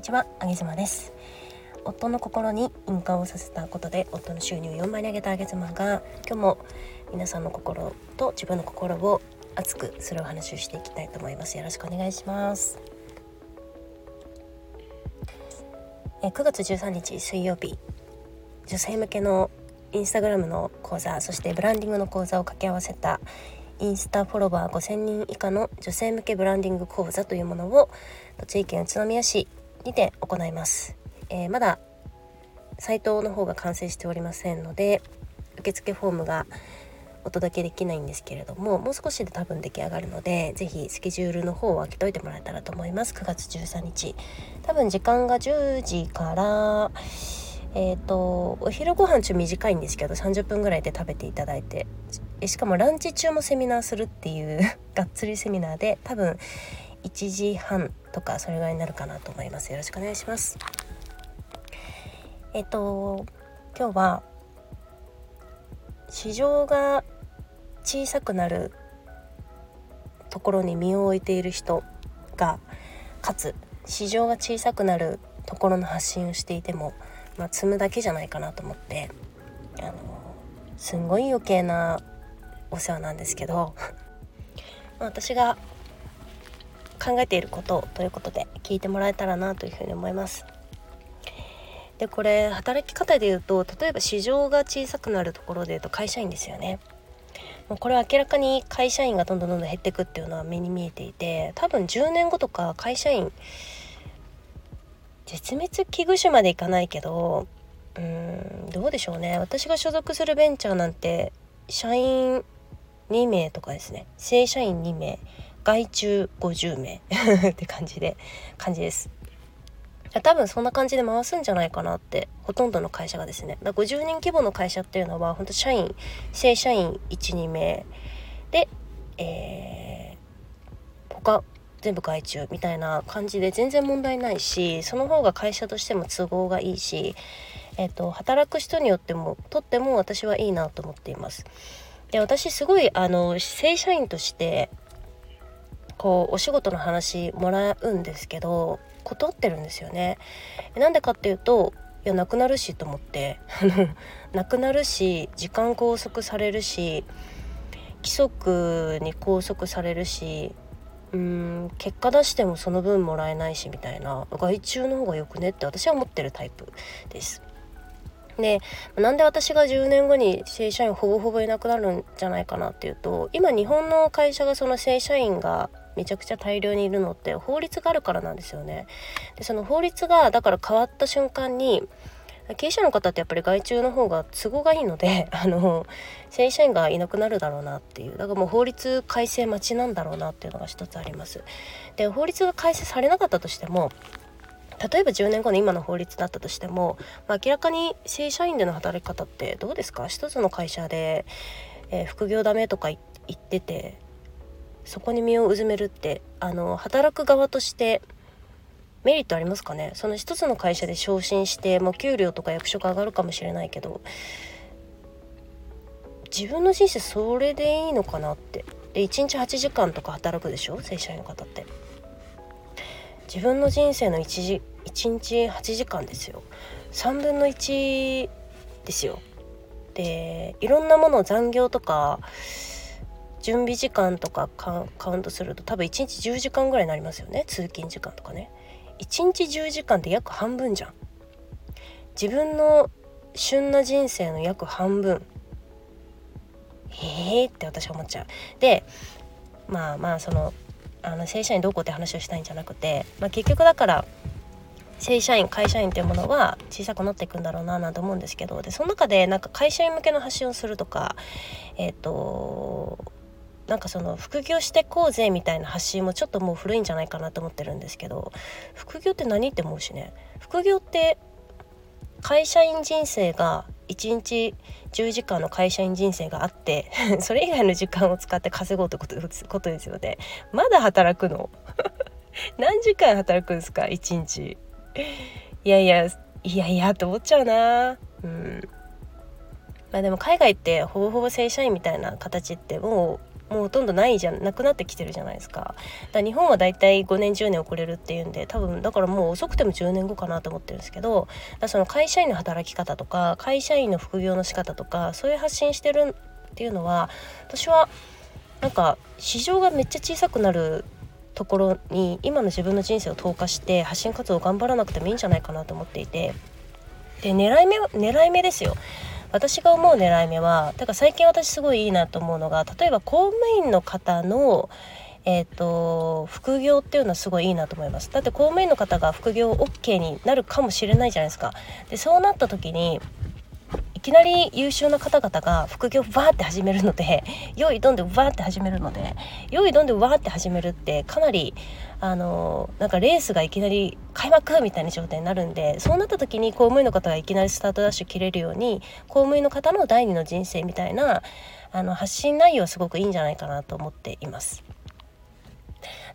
にちは、あげ妻です。夫の心に印鑑をさせたことで夫の収入を4倍に上げたあげ妻が今日も皆さんの心と自分の心を熱くするお話をしていきたいと思います。よろしくお願いします。え9月13日水曜日女性向けのインスタグラムの講座そしてブランディングの講座を掛け合わせたインスタフォロワー5000人以下の女性向けブランディング講座というものを栃木県宇都宮市にて行います、えー、まだサイトの方が完成しておりませんので受付フォームがお届けできないんですけれどももう少しで多分出来上がるので是非スケジュールの方を開けといてもらえたらと思います。9月13日。多分時間が10時からえーと、お昼ご飯中短いんですけど30分ぐらいで食べていただいてしかもランチ中もセミナーするっていう がっつりセミナーで多分1時半とかそれぐらいになるかなと思います。よろしくお願いします。えっ、と今日は市場が小さくなるところに身を置いている人がかつ。市場が小さくなるところの発信をしていてもまあ、積むだけじゃないかなと思ってあのすんごい余計なお世話なんですけど 私が考えていることということで聞いてもらえたらなというふうに思います。でこれ働き方で言うと例えば市場が小さくなるところで言うと会社員ですよね。もうこれは明らかに会社員がどんどんどんどん減っていくっていうのは目に見えていて多分10年後とか会社員絶滅危惧種までいかないけどうーんどうでしょうね私が所属するベンチャーなんて社員2名とかですね正社員2名外注50名 って感じで感じです。多分そんな感じで回すんじゃないかなってほとんどの会社がですね。だ50人規模の会社っていうのは本当社員正社員12名。でえー、他全部外注みたいな感じで全然問題ないしその方が会社としても都合がいいし、えーと、働く人によってもとっても私はいいなと思っています。で私すごいあの正社員としてこうお仕事の話もらうんですけど断ってるんですよね。なんでかっていうといやなくなるしと思って なくなるし時間拘束されるし規則に拘束されるしうん結果出してもその分もらえないしみたいな外注の方がよくねって私は思ってるタイプです。でなんで私が10年後に正社員ほぼほぼいなくなるんじゃないかなっていうと今日本の会社がその正社員がめちゃくちゃ大量にいるのって法律があるからなんですよね。でその法律がだから変わった瞬間に経営者の方ってやっぱり外注の方が都合がいいので あの正社員がいなくなるだろうなっていうだからもう法律改正待ちなんだろうなっていうのが一つあります。で法律が改正されなかったとしても例えば10年後の今の法律だったとしても、まあ、明らかに正社員での働き方ってどうですか？一つの会社で、えー、副業ダメとか言っててそこに身をうずめるってあの働く側としてメリットありますかね？その一つの会社で昇進してもう給料とか役職上がるかもしれないけど自分の人生それでいいのかなって。で1日8時間とか働くでしょ？正社員の方って。自分の人生の 1, 時1日8時間ですよ。3分の1ですよ。でいろんなものを残業とか準備時間とかカウントすると多分1日10時間ぐらいになりますよね。通勤時間とかね。1日10時間って約半分じゃん。自分の旬な人生の約半分。ええー、って私は思っちゃう。でまあまあそのあの正社員どうこうって話をしたいんじゃなくて、まあ、結局だから正社員会社員っていうものは小さくなっていくんだろうななんて思うんですけど。でその中でなんか会社員向けの発信をするとかえっ、ー、となんかその副業してこうぜみたいな発信もちょっともう古いんじゃないかなと思ってるんですけど副業って何って思うしね。副業って会社員人生が1日10時間の会社員人生があって それ以外の時間を使って稼ごうってことですよね。まだ働くの？何時間働くんですか？1日。いやいやいやいやって思っちゃうな。うん。まあでも海外ってほぼほぼ正社員みたいな形ってもうもうほとんどないじゃなくなってきてるじゃないですか。だ日本はだいたい5年10年遅れるっていうんで多分だからもう遅くても10年後かなと思ってるんですけどだその会社員の働き方とか会社員の副業の仕方とかそういう発信してるっていうのは私はなんか市場がめっちゃ小さくなるところに今の自分の人生を投下して発信活動を頑張らなくてもいいんじゃないかなと思っていて。で狙い目狙い目ですよ。私が思う狙い目はだから最近私すごいいいなと思うのが例えば公務員の方のえーと、副業っていうのはすごいいいなと思います。だって公務員の方が副業 OK になるかもしれないじゃないですか。でそうなった時にいきなり優秀な方々が副業バーって始めるので 用意どんでバーって始めるので用意どんでバーって始めるってかなりあのなんかレースがいきなり開幕みたいな状態になるんでそうなった時に公務員の方がいきなりスタートダッシュ切れるように公務員の方の第二の人生みたいなあの発信内容はすごくいいんじゃないかなと思っています。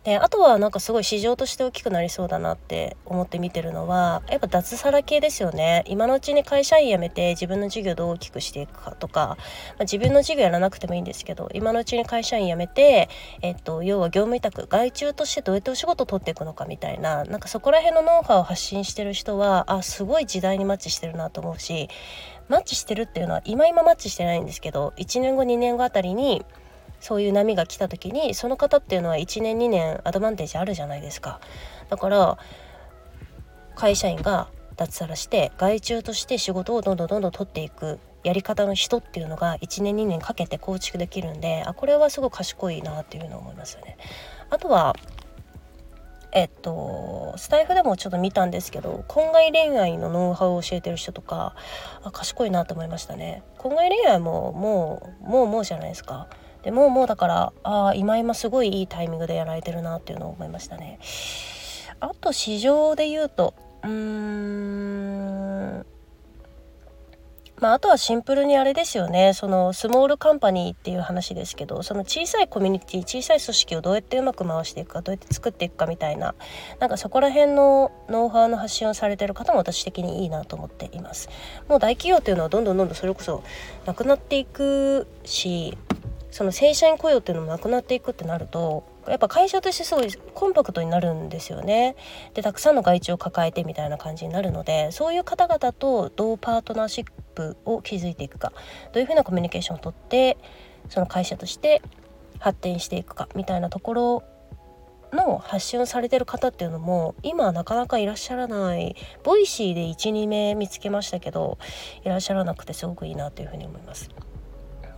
であとはなんかすごい市場として大きくなりそうだなって思って見てるのはやっぱ脱サラ系ですよね。今のうちに会社員辞めて自分の事業どう大きくしていくかとか、まあ、自分の事業やらなくてもいいんですけど今のうちに会社員辞めて、えっと、要は業務委託外注としてどうやってお仕事を取っていくのかみたいななんかそこら辺のノウハウを発信してる人はあすごい時代にマッチしてるなと思うしマッチしてるっていうのは今今マッチしてないんですけど1年後2年後あたりにそういう波が来た時にその方っていうのは1年2年アドバンテージあるじゃないですかだから会社員が脱サラして外注として仕事をどんどんどんどん取っていくやり方の人っていうのが1年2年かけて構築できるんであこれはすごい賢いなっていうのを思いますよね。あとはえっとスタイフでもちょっと見たんですけど婚外恋愛のノウハウを教えてる人とかあ賢いなと思いましたね。婚外恋愛ももうもうもうじゃないですか。でももうだからああ今今すごいいいタイミングでやられてるなっていうのを思いましたね。あと市場で言うとうーんまあ、あとはシンプルにあれですよねそのスモールカンパニーっていう話ですけどその小さいコミュニティ小さい組織をどうやってうまく回していくかどうやって作っていくかみたいななんかそこら辺のノウハウの発信をされてる方も私的にいいなと思っていますもう大企業っていうのはどんどんどんどんそれこそなくなっていくしその正社員雇用っていうのもなくなっていくってなるとやっぱ会社としてすごいコンパクトになるんですよね。でたくさんの外注を抱えてみたいな感じになるのでそういう方々とどうパートナーシップを築いていくかどういうふうなコミュニケーションをとってその会社として発展していくかみたいなところの発信をされてる方っていうのも今なかなかいらっしゃらない Voicy で12名見つけましたけどいらっしゃらなくてすごくいいなというふうに思います。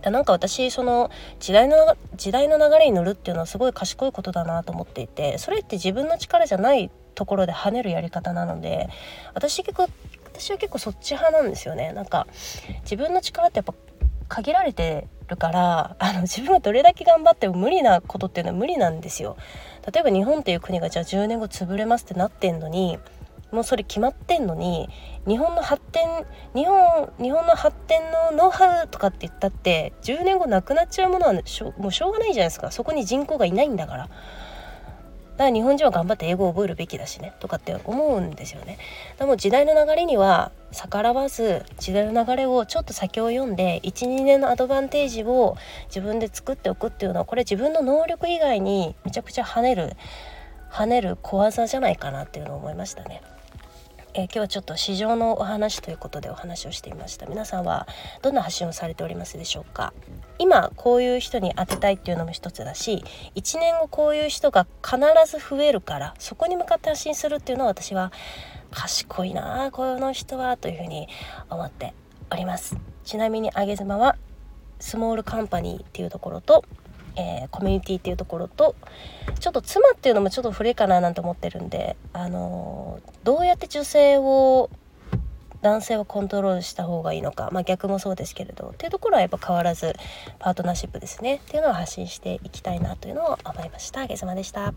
でなんか私その時代の時代の流れに乗るっていうのはすごい賢いことだなと思っていてそれって自分の力じゃないところで跳ねるやり方なので私結構私は結構そっち派なんですよね。なんか自分の力ってやっぱ限られてるからあの自分がどれだけ頑張っても無理なことっていうのは無理なんですよ。例えば日本っていう国がじゃあ10年後潰れますってなってんのにもうそれ決まってんのに日本の発展日本日本の発展のノウハウとかって言ったって10年後なくなっちゃうものはしょもうしょうがないじゃないですかそこに人口がいないんだから。だから日本人は頑張って英語を覚えるべきだしねとかって思うんですよね。でも時代の流れには逆らわず時代の流れをちょっと先を読んで12年のアドバンテージを自分で作っておくっていうのはこれ自分の能力以外にめちゃくちゃ跳ねる跳ねる小技じゃないかなっていうのを思いましたね。えー、今日はちょっと市場のお話ということでお話をしていました。皆さんはどんな発信をされておりますでしょうか？今こういう人に当てたいっていうのも一つだし1年後こういう人が必ず増えるからそこに向かって発信するっていうのは私は賢いなこの人はというふうに思っております。ちなみにあげ妻はスモールカンパニーっていうところとえー、コミュニティっていうところとちょっと妻っていうのもちょっと古いかななんて思ってるんで、あのー、どうやって女性を男性をコントロールした方がいいのか、まあ、逆もそうですけれどっていうところはやっぱ変わらずパートナーシップですねっていうのを発信していきたいなというのを思いました。さまでした。